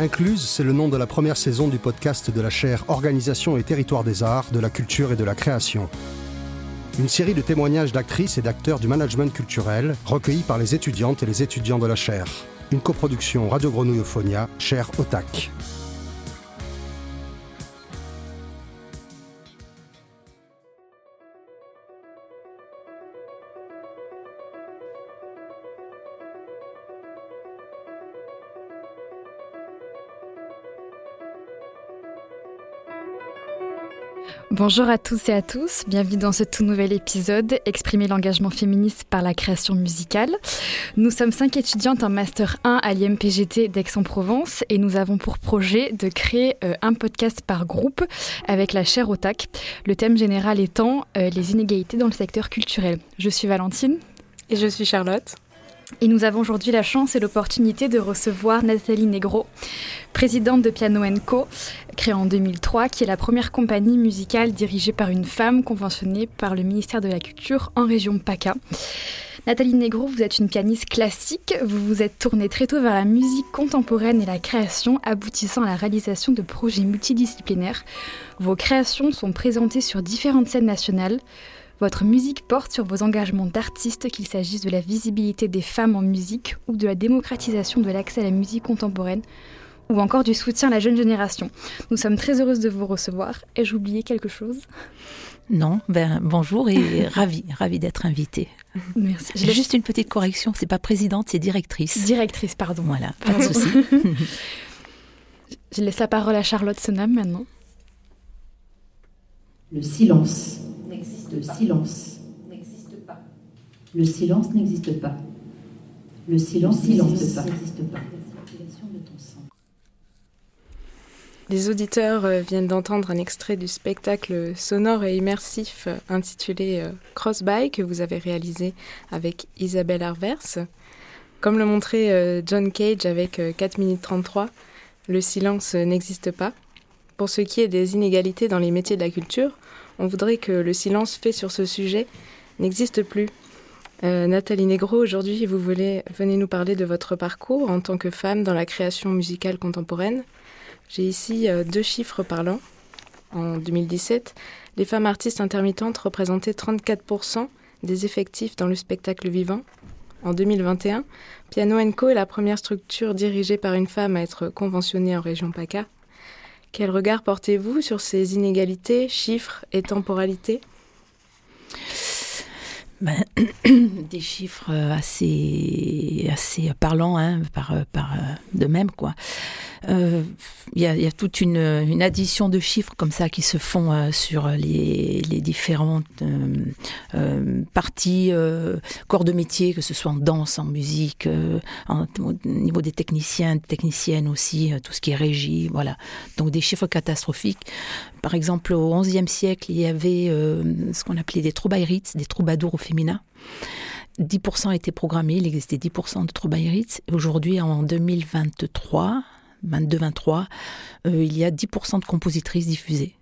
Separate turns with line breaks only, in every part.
Incluse, c'est le nom de la première saison du podcast de la chaire Organisation et territoire des arts, de la culture et de la création. Une série de témoignages d'actrices et d'acteurs du management culturel recueillis par les étudiantes et les étudiants de la chaire. Une coproduction Radio Grenouille chaire OTAC.
Bonjour à tous et à tous, bienvenue dans ce tout nouvel épisode Exprimer l'engagement féministe par la création musicale. Nous sommes cinq étudiantes en Master 1 à l'IMPGT d'Aix-en-Provence et nous avons pour projet de créer euh, un podcast par groupe avec la chaire OTAC. Le thème général étant euh, les inégalités dans le secteur culturel. Je suis Valentine.
Et je suis Charlotte.
Et nous avons aujourd'hui la chance et l'opportunité de recevoir Nathalie Negro, présidente de Piano Co, créée en 2003, qui est la première compagnie musicale dirigée par une femme conventionnée par le ministère de la Culture en région PACA. Nathalie Negro, vous êtes une pianiste classique, vous vous êtes tournée très tôt vers la musique contemporaine et la création, aboutissant à la réalisation de projets multidisciplinaires. Vos créations sont présentées sur différentes scènes nationales. Votre musique porte sur vos engagements d'artiste, qu'il s'agisse de la visibilité des femmes en musique ou de la démocratisation de l'accès à la musique contemporaine ou encore du soutien à la jeune génération. Nous sommes très heureuses de vous recevoir. Ai-je oublié quelque chose?
Non, ben, bonjour et ravi, ravi d'être invitée.
Merci.
J'ai juste une petite correction, c'est pas présidente, c'est directrice.
Directrice, pardon.
Voilà, pas de souci.
Je laisse la parole à Charlotte Sonam maintenant.
Le silence le silence n'existe pas. Le silence n'existe pas. Le silence n'existe pas.
Les auditeurs euh, viennent d'entendre un extrait du spectacle sonore et immersif euh, intitulé euh, Crossby que vous avez réalisé avec Isabelle Arvers. Comme le montrait John Cage avec 4 minutes 33, le silence n'existe pas. Pour ce qui est des inégalités dans les métiers de la culture, on voudrait que le silence fait sur ce sujet n'existe plus. Euh, Nathalie Negro, aujourd'hui, vous voulez, venez nous parler de votre parcours en tant que femme dans la création musicale contemporaine. J'ai ici euh, deux chiffres parlants. En 2017, les femmes artistes intermittentes représentaient 34% des effectifs dans le spectacle vivant. En 2021, Piano Co est la première structure dirigée par une femme à être conventionnée en région PACA. Quel regard portez-vous sur ces inégalités, chiffres et temporalité
ben, des chiffres assez, assez parlants, hein, par, par, de même, quoi. Euh, il y, a, toute une, addition de chiffres comme ça qui se font euh, sur les, différentes euh, parties, corps de métier, que ce soit en danse, en musique, au niveau des techniciens, techniciennes aussi, tout ce qui est régie, voilà. Donc des chiffres catastrophiques. Par exemple, au XIe siècle, il y avait ce qu'on appelait des troubaïrites, des troubadours au féminin. 10% étaient programmés, il existait 10% de troubaïrites. Aujourd'hui, en 2023, 22-23, euh, il y a 10% de compositrices diffusées.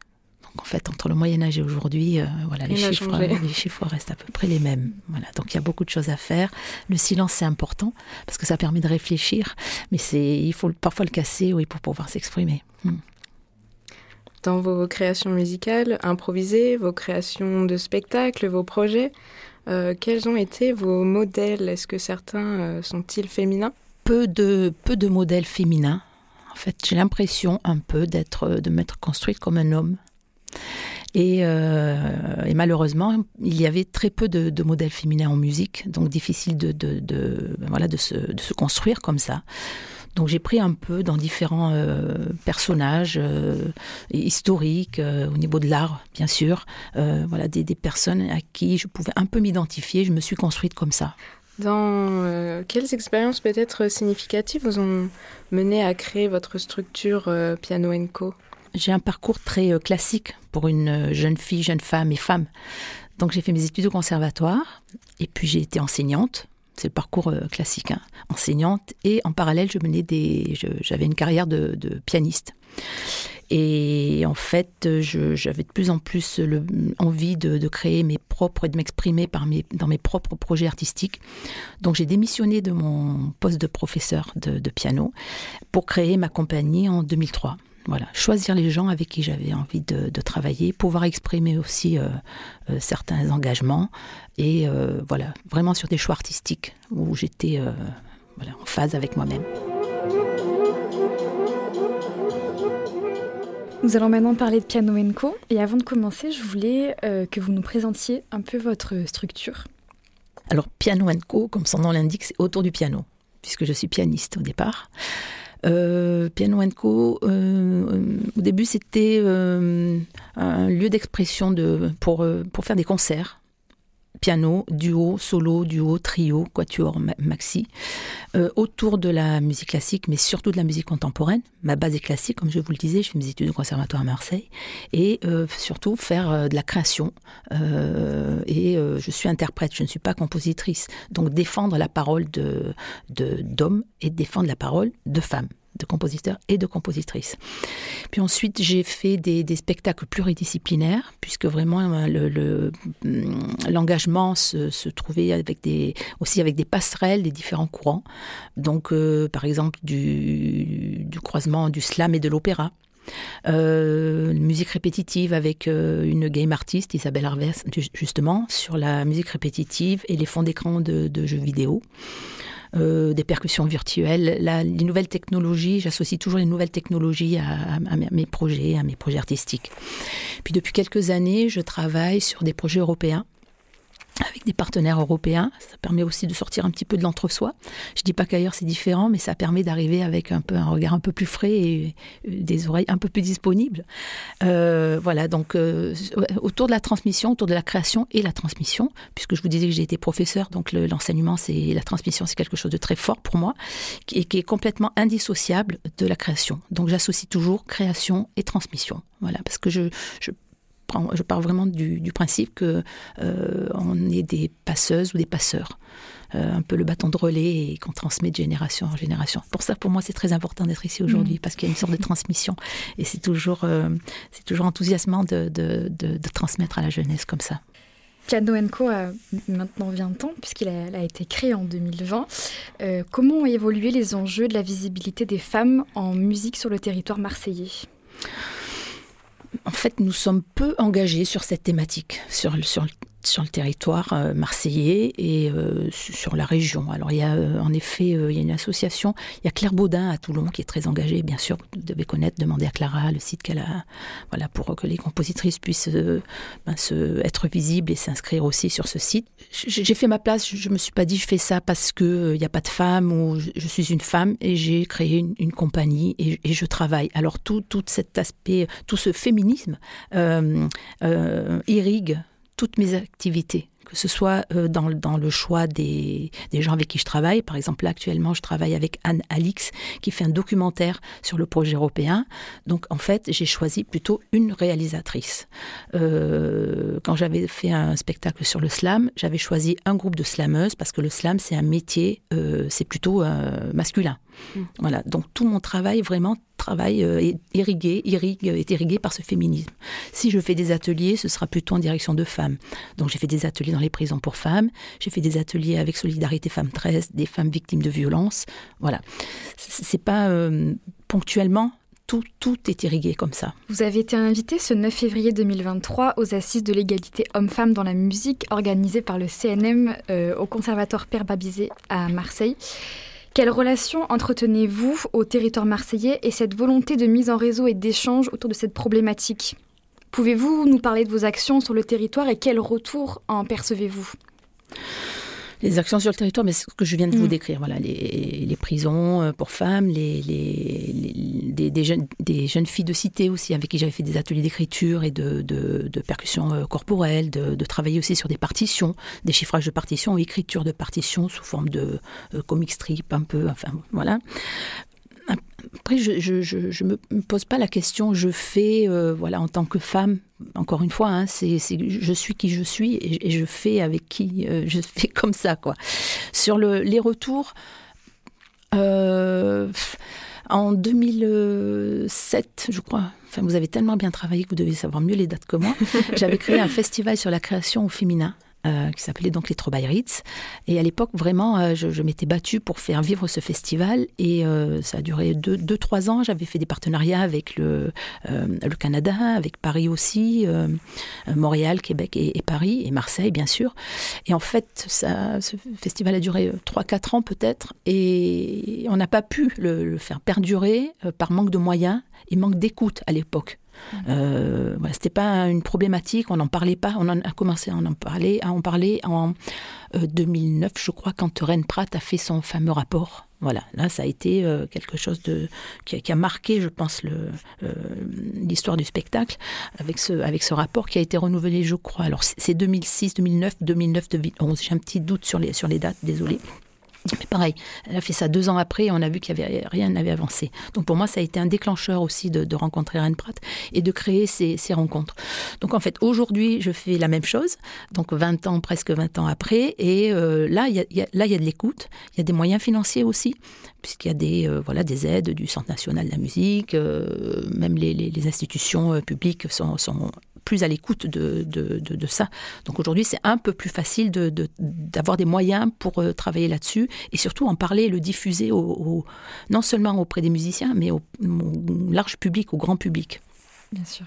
Donc en fait, entre le Moyen Âge et aujourd'hui, euh, voilà, les chiffres, les chiffres restent à peu près les mêmes. Voilà, donc il y a beaucoup de choses à faire. Le silence, c'est important parce que ça permet de réfléchir, mais c'est, il faut parfois le casser, oui, pour pouvoir s'exprimer. Hmm.
Dans vos créations musicales, improvisées, vos créations de spectacles, vos projets, euh, quels ont été vos modèles? Est-ce que certains sont-ils féminins?
Peu de, peu de modèles féminins. En fait, j'ai l'impression un peu de m'être construite comme un homme. Et, euh, et, malheureusement, il y avait très peu de, modèles féminins en musique, donc difficile de, de voilà, se, de se construire comme ça. Donc j'ai pris un peu dans différents euh, personnages euh, historiques, au niveau de l'art, bien sûr, voilà, des, personnes à qui je pouvais un peu m'identifier. Je me suis construite comme ça.
Dans euh, quelles expériences peut-être significatives vous ont mené à créer votre structure euh, Piano Co
J'ai un parcours très euh, classique pour une jeune fille, jeune femme et femme. Donc j'ai fait mes études au conservatoire et puis j'ai été enseignante. C'est le parcours classique, hein. enseignante. Et en parallèle, je menais des, j'avais une carrière de, de pianiste. Et en fait, j'avais de plus en plus le, envie de, créer mes propres et de m'exprimer dans mes propres projets artistiques. Donc j'ai démissionné de mon poste de professeur de, piano pour créer ma compagnie en 2003. Voilà, choisir les gens avec qui j'avais envie de, travailler, pouvoir exprimer aussi euh, euh, certains engagements et euh, voilà, vraiment sur des choix artistiques où j'étais en phase avec moi-même.
Nous allons maintenant parler de Piano Co. Et avant de commencer, je voulais que vous nous présentiez un peu votre structure.
Alors, Piano Co, comme son nom l'indique, c'est autour du piano, puisque je suis pianiste au départ. Euh, Piano Co, euh, au début, c'était euh, un lieu d'expression de, pour, pour faire des concerts piano, duo, solo, duo, trio, quatuor, maxi, euh, autour de la musique classique, mais surtout de la musique contemporaine. Ma base est classique, comme je vous le disais, je fais mes études au conservatoire à Marseille, et euh, surtout faire euh, de la création. et je suis interprète, je ne suis pas compositrice. Donc défendre la parole de d'hommes et défendre la parole de femmes de compositeurs et de compositrices. Puis ensuite, j'ai fait des, spectacles pluridisciplinaires, puisque vraiment euh, hum, l'engagement se, trouvait avec aussi avec des passerelles des différents courants. Donc, euh, par exemple, du, croisement du slam et de l'opéra. Euh, musique répétitive avec une game artiste, Isabelle Arves, justement, sur la musique répétitive et les fonds d'écran de, jeux vidéo. Euh, des percussions virtuelles. les nouvelles technologies, j'associe toujours les nouvelles technologies à, mes projets, à mes projets artistiques. Puis depuis quelques années, je travaille sur des projets européens avec des partenaires européens. Ça permet aussi de sortir un petit peu de l'entre-soi. Je dis pas qu'ailleurs c'est différent, mais ça permet d'arriver avec un peu un regard un peu plus frais et euh, des oreilles un peu plus disponibles. Euh, voilà, donc euh, autour de la transmission, autour de la création et la transmission, puisque je vous disais que j'ai été professeur, donc l'enseignement, c'est la transmission, c'est quelque chose de très fort pour moi, et qui est complètement indissociable de la création. Donc j'associe toujours création et transmission. Voilà, parce que je je pars vraiment du, principe que euh, on est des passeuses ou des passeurs. Euh, un peu le bâton de relais et qu'on transmet de génération en génération. Pour ça, pour moi, c'est très important d'être ici aujourd'hui mm. parce qu'il y a une sorte de transmission et c'est toujours, euh, c'est toujours enthousiasmant de, de, de, transmettre à la jeunesse comme ça.
Piano Co a maintenant 20 ans puisqu'il a, a, été créé en 2020. comment ont évolué les enjeux de la visibilité des femmes en musique sur le territoire marseillais?
En fait, nous sommes peu engagés sur cette thématique, sur, sur, sur le territoire euh, marseillais et euh, sur la région. Alors il y a euh, en effet il y a une association, il y a Claire Baudin à Toulon qui est très engagée, bien sûr, vous devez connaître, demander à Clara le site qu'elle a, voilà, pour que les compositrices puissent ben, se, être visibles et s'inscrire aussi sur ce site. J'ai fait ma place, je me suis pas dit je fais ça parce que il n'y a pas de femme ou je, suis une femme et j'ai créé une, compagnie et, et, je travaille. Alors tout, tout cet aspect, tout ce féminisme irrigue toutes mes activités, que ce soit euh, dans, dans le choix des, des, gens avec qui je travaille. Par exemple, là, actuellement, je travaille avec Anne Alix, qui fait un documentaire sur le projet européen. Donc, en fait, j'ai choisi plutôt une réalisatrice. Euh, quand j'avais fait un spectacle sur le slam, j'avais choisi un groupe de slameuses, parce que le slam, c'est un métier, euh, c'est plutôt masculin. Mm. Voilà, donc tout mon travail vraiment travail est irrigué, irrigue, est irrigué par ce féminisme. Si je fais des ateliers, ce sera plutôt en direction de femmes. Donc j'ai fait des ateliers dans les prisons pour femmes, j'ai fait des ateliers avec Solidarité Femmes 13, des femmes victimes de violences. Voilà. C'est pas euh, ponctuellement, tout, tout, est irrigué comme ça.
Vous avez été invité ce 9 février 2023 aux Assises de l'égalité homme-femme dans la musique organisées par le CNM euh, au Conservatoire Père Babizé à Marseille. Quelle relation entretenez-vous au territoire marseillais et cette volonté de mise en réseau et d'échange autour de cette problématique? Pouvez-vous nous parler de vos actions sur le territoire et quel retour en percevez-vous?
Les actions sur le territoire, mais ce que je viens de vous mm. décrire, voilà, les, prisons euh, pour femmes, les, des, jeunes, des jeunes filles de cité aussi, avec qui j'avais fait des ateliers d'écriture et de, de, percussion euh, corporelle, de, travailler aussi sur des partitions, des chiffrages de partitions, écriture de partitions sous forme de euh, comic strip un peu, enfin voilà. Après, je ne me pose pas la question, je fais, euh, voilà, en tant que femme, encore une fois, hein, c'est, je suis qui je suis et, je fais avec qui euh, je fais comme ça, quoi. Sur le, les retours, euh, En 2007, je crois, enfin vous avez tellement bien travaillé que vous devez savoir mieux les dates que moi, j'avais créé un festival sur la création au féminin euh, qui s'appelait donc les Trobaïrites. Et à l'époque, vraiment, euh, je, m'étais battue pour faire vivre ce festival. Et euh, ça a duré deux, deux, trois ans. J'avais fait des partenariats avec le, le Canada, avec Paris aussi, Montréal, Québec et, Paris, et Marseille, bien sûr. Et en fait, ce festival a duré trois, quatre ans peut-être. Et on n'a pas pu le faire perdurer par manque de moyens et manque d'écoute à l'époque. Euh, voilà, c'était pas une problématique, on n'en parlait pas, on en a commencé à en parler, à en parler en 2009, euh, je crois, quand Ren Pratt a fait son fameux rapport. Voilà, là, ça a été euh, quelque chose de qui a, marqué, je pense, l'histoire du spectacle avec ce avec ce rapport qui a été renouvelé, je crois. Alors c'est 2006, 2009, 2009, 2011. J'ai un petit doute sur les sur les dates, désolé. Pareil, elle a fait ça deux ans après et on a vu qu'il y avait rien n'avait avancé. Donc pour moi, ça a été un déclencheur aussi de, rencontrer Rennes Pratt et de créer ces, rencontres. Donc en fait, aujourd'hui, je fais la même chose. Donc 20 ans, presque 20 ans après, et euh, là, il y a, là, il y a de l'écoute. Il y a des moyens financiers aussi, puisqu'il y a des euh, voilà des aides du Centre national de la musique, euh, même les, institutions publiques sont, sont plus à l'écoute de, de, ça. Donc aujourd'hui, c'est un peu plus facile d'avoir des moyens pour travailler là-dessus et surtout en parler, le diffuser au, non seulement auprès des musiciens, mais au, large public, au grand public.
Bien sûr.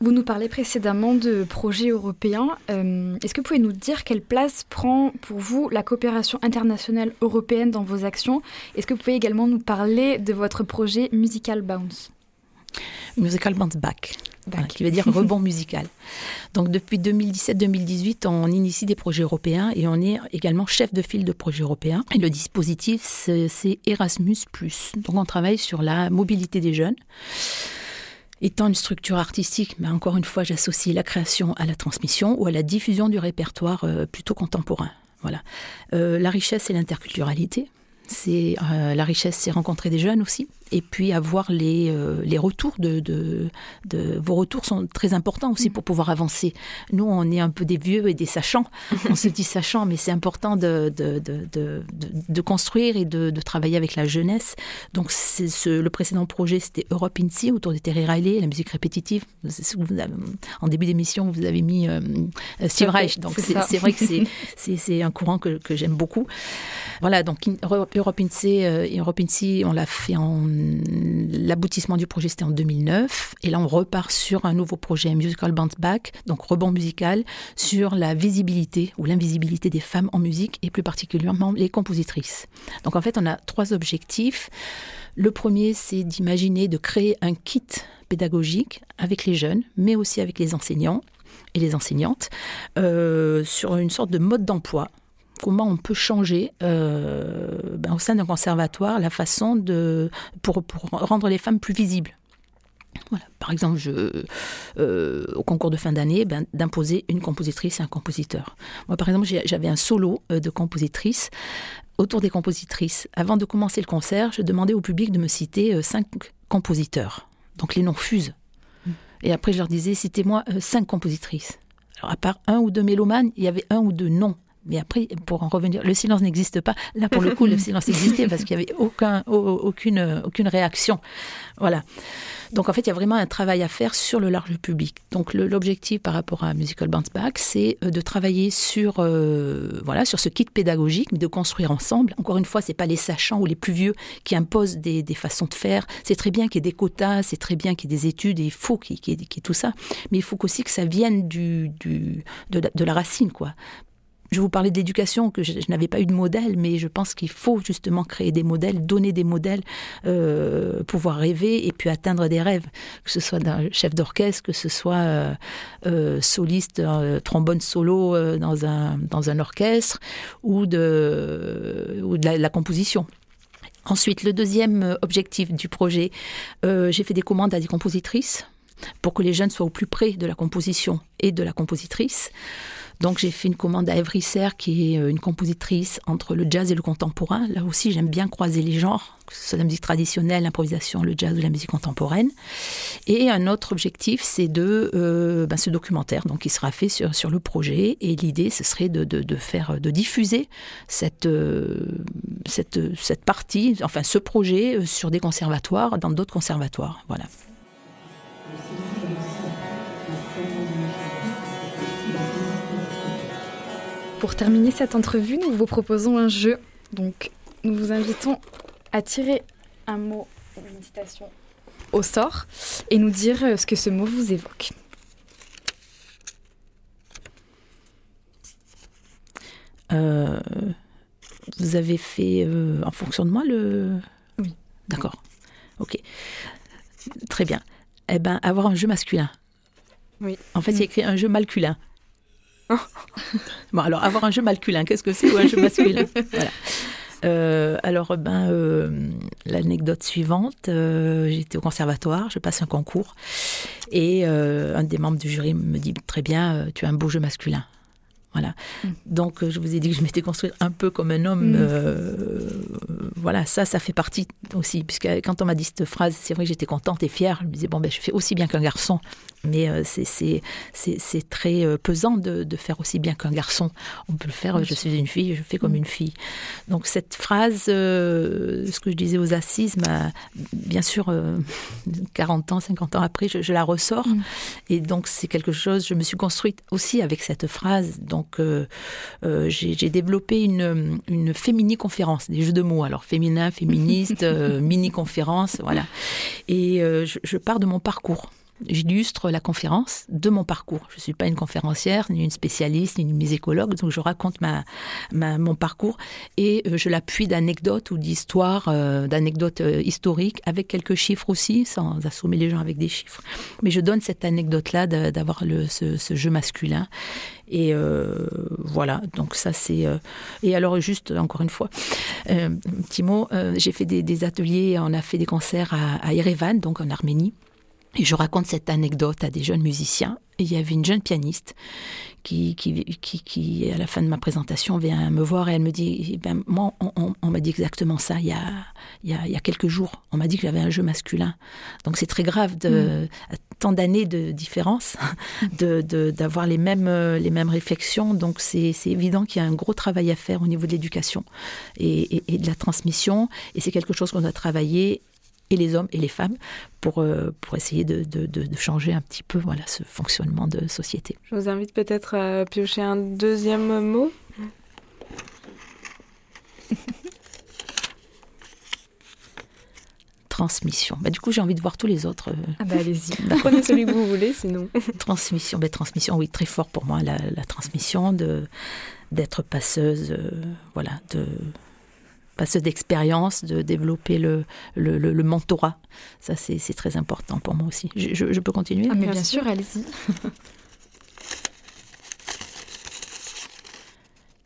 Vous nous parlez précédemment de projets européens. Euh, est-ce que vous pouvez nous dire quelle place prend pour vous la coopération internationale européenne dans vos actions? Est-ce que vous pouvez également nous parler de votre projet Musical Bounce?
Musical Bounce Back qui veut dire rebond musical. Donc depuis 2017-2018, on initie des projets européens et on est également chef de file de projets européens. Et le dispositif, c'est Erasmus ⁇ Donc on travaille sur la mobilité des jeunes. Étant une structure artistique, mais encore une fois, j'associe la création à la transmission ou à la diffusion du répertoire euh, plutôt contemporain. Voilà. Euh, la richesse et l'interculturalité. C'est euh, la richesse, c'est rencontrer des jeunes aussi et puis avoir les, euh, les retours de, de, de, Vos retours sont très importants aussi pour pouvoir avancer. Nous, on est un peu des vieux et des sachants. On se dit sachants, mais c'est important de, de, de, de, construire et de, travailler avec la jeunesse. Donc, ce, le précédent projet, c'était Europe INSI, autour des Terry Riley, la musique répétitive. en début d'émission, vous avez mis euh, Steve Reich. Donc, c'est vrai que c'est un courant que, que j'aime beaucoup. Voilà, donc Europe INSI, euh, Europe on l'a fait en l'aboutissement du projet, c'était en 2009. Et là, on repart sur un nouveau projet, Musical Bounce Back, donc rebond musical, sur la visibilité ou l'invisibilité des femmes en musique et plus particulièrement les compositrices. Donc en fait, on a trois objectifs. Le premier, c'est d'imaginer, de créer un kit pédagogique avec les jeunes, mais aussi avec les enseignants et les enseignantes, euh, sur une sorte de mode d'emploi comment on peut changer euh, ben, au sein d'un conservatoire la façon de pour, rendre les femmes plus visibles. Par exemple, je, euh, au concours de fin d'année, ben, d'imposer une compositrice et un compositeur. Moi, par exemple, j'avais un solo euh, de compositrice autour des compositrices. Avant de commencer le concert, je demandais au public de me citer cinq compositeurs. Donc les noms fusent. Mm. Et après, je leur disais, citez-moi cinq compositrices. Alors, à part un ou deux mélomanes, il y avait un ou deux noms mais après, pour en revenir, le silence n'existe pas. Là, pour le coup, le silence existait parce qu'il n'y avait aucun, aucune, aucune réaction. Voilà. Donc, en fait, il y a vraiment un travail à faire sur le large public. Donc, l'objectif par rapport à Musical Bounce Back, c'est euh, de travailler sur, euh, voilà, sur ce kit pédagogique, mais de construire ensemble. Encore une fois, c'est pas les sachants ou les plus vieux qui imposent des, des façons de faire. C'est très bien qu'il y ait des quotas, c'est très bien qu'il y ait des études, et il faut qu'il y, ait tout ça. Mais il faut aussi que ça vienne du, du, de, la, de la racine, quoi je vous parlais d'éducation, que je, n'avais pas eu de modèle, mais je pense qu'il faut justement créer des modèles, donner des modèles, euh, pouvoir rêver et puis atteindre des rêves, que ce soit d'un chef d'orchestre, que ce soit euh, euh, soliste, trombone solo dans, un, dans un orchestre ou de, ou de la, composition. Ensuite, le deuxième objectif du projet, j'ai fait des commandes à des compositrices pour que les jeunes soient au plus près de la composition et de la compositrice. Donc j'ai fait une commande à Evry Serre, qui est une compositrice entre le jazz et le contemporain. Là aussi, j'aime bien croiser les genres, que ce soit la musique traditionnelle, l'improvisation, le jazz ou la musique contemporaine. Et un autre objectif, c'est de ben, ce documentaire, donc qui sera fait sur, le projet. Et l'idée, ce serait de, faire, de diffuser cette, cette, cette partie, enfin ce projet, sur des conservatoires, dans d'autres conservatoires. Voilà.
Pour terminer cette entrevue, nous vous proposons un jeu. Donc, nous vous invitons à tirer un mot ou une citation au sort et nous dire ce que ce mot vous évoque.
Euh, vous avez fait euh, en fonction de moi le.
Oui.
D'accord. Ok. Très bien. Eh bien, avoir un jeu masculin.
Oui.
En fait, il y a écrit un jeu masculin. Bon, alors, avoir un jeu masculin, qu'est-ce que c'est ou un jeu masculin Voilà. Euh, alors, ben, euh, l'anecdote suivante, euh, j'étais au conservatoire, je passe un concours, et un des membres du jury me dit très bien, tu as un beau jeu masculin. Voilà.
Mm.
Donc, je vous ai dit que je m'étais construite un peu comme un homme.
Mm.
Voilà, ça, ça fait partie aussi. Puisque quand on m'a dit cette phrase, c'est vrai que j'étais contente et fière. Je me disais, bon, ben, je fais aussi bien qu'un garçon. Mais euh, c'est- très euh, pesant de, de faire aussi bien qu'un garçon. On peut le faire, je suis une fille, je fais comme une fille. Donc, cette phrase, euh, ce que je disais aux assises, bien sûr, euh, 40 ans, 50 ans après, je, je la ressors.
Mm.
Et donc, c'est quelque chose, je me suis construite aussi avec cette phrase. Donc, j'ai j'ai développé une, une fémini-conférence, des jeux de mots. Alors, féminin, féministe, euh, mini-conférence, voilà. Et euh, je, je pars de mon parcours. J'illustre la conférence de mon parcours. Je ne suis pas une conférencière, ni une spécialiste, ni une musicologue, donc je raconte ma, ma- mon parcours et euh, je l'appuie d'anecdotes ou d'histoires, euh, d'anecdotes euh, historiques, avec quelques chiffres aussi, sans assommer les gens avec des chiffres. Mais je donne cette anecdote-là d'avoir ce, ce jeu masculin. Et voilà, donc ça c'est... Et alors juste, encore une fois, euh, un petit mot, j'ai fait des, des ateliers, on a fait des concerts à, à Erevan, donc en Arménie. Et je raconte cette anecdote à des jeunes musiciens. Et il y avait une jeune pianiste qui, qui, qui, qui, à la fin de ma présentation, vient me voir et elle me dit, eh ben, moi, on, on- on m'a dit exactement ça il y a, il y a, il y a quelques jours. On m'a dit que j'avais un jeu masculin. Donc c'est très grave de à tant d'années de différence, de de- d'avoir les mêmes euh, les mêmes réflexions. Donc c'est c'est évident qu'il y a un gros travail à faire au niveau de l'éducation et, et- et de la transmission. Et c'est quelque chose qu'on doit travailler et les hommes et les femmes pour, euh, pour essayer de, de, de- de changer un petit peu voilà, ce fonctionnement de société.
Je vous invite peut-être à piocher un deuxième mot.
Transmission. Bah, du coup, j'ai envie de voir tous les autres. euh,
Ah bah allez-y.
Prenez celui que vous voulez, sinon.
transmission, bah, transmission, oui, très fort pour moi, la, la transmission, de d'être passeuse, euh, voilà, de passeuse d'expérience, de développer le, le, le- le mentorat. Ça, c'est c'est très important pour moi aussi. Je, je- je peux continuer?
Ah mais
Bien sûr,
allez-y.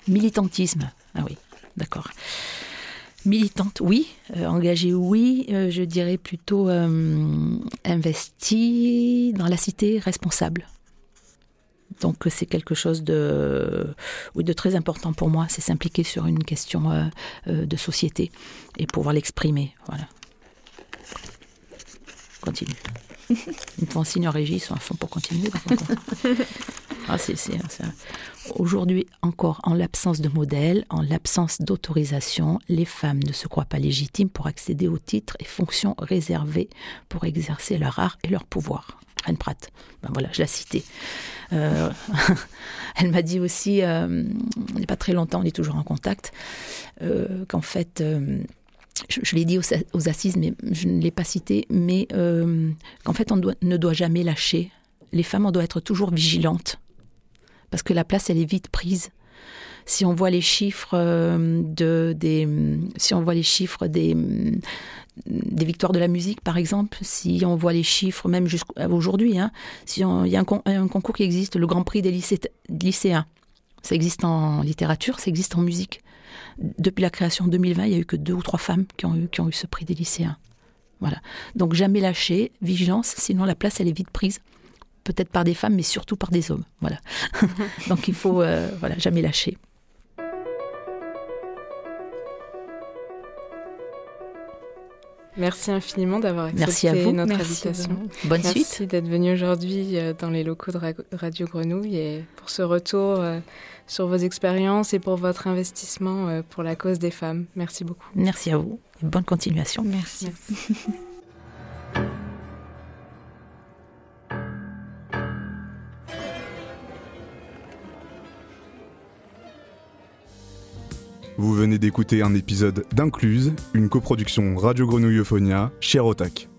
Militantisme. Ah oui, d'accord. Militante, oui. Euh, engagée, oui. Euh, je dirais plutôt euh, investie dans la cité, responsable. Donc euh, c'est quelque chose de, très important pour moi. C'est s'impliquer sur une question euh, euh, de société et pouvoir l'exprimer. Voilà. Continue. Une fois en signe en régie, ils sont à fond pour continuer. Ah, Aujourd'hui encore, en l'absence de modèle, en l'absence d'autorisation, les femmes ne se croient pas légitimes pour accéder aux titres et fonctions réservées pour exercer leur art et leur pouvoir. Anne Pratt, ben voilà, je l'ai citée. Euh, elle m'a dit aussi, euh, il n'y a pas très longtemps, on est toujours en contact, euh, qu'en fait, euh, je, l'ai dit aux, assises, mais je ne l'ai pas cité, mais euh, qu'en fait, on ne doit jamais lâcher. Les femmes, on doit être toujours vigilantes parce que la place, elle est vite prise. Si on voit les chiffres euh, de des, si on voit les chiffres des victoires de la musique, par exemple, si on voit les chiffres même jusqu'à aujourd'hui, hein, si il y a un, con- un concours qui existe, le Grand Prix des lycée- lycéens, ça existe en littérature, ça existe en musique. Depuis la création en 2020, il y a eu que deux ou trois femmes qui ont eu, qui ont eu ce prix des lycéens. Voilà. Donc jamais lâcher, vigilance, sinon la place elle est vite prise peut-être par des femmes, mais surtout par des hommes. Voilà. Donc il faut voilà, jamais lâcher.
Merci infiniment d'avoir accepté notre invitation.
Bonne suite.
Merci d'être venu aujourd'hui euh, dans les locaux de Radio Grenouille et pour ce retour euh, sur vos expériences et pour votre investissement euh, pour la cause des femmes. Merci beaucoup.
Merci à vous et bonne continuation.
Merci.
D'écouter un épisode d'Incluse, une coproduction Radio Grenouille Euphonia chez Rotac.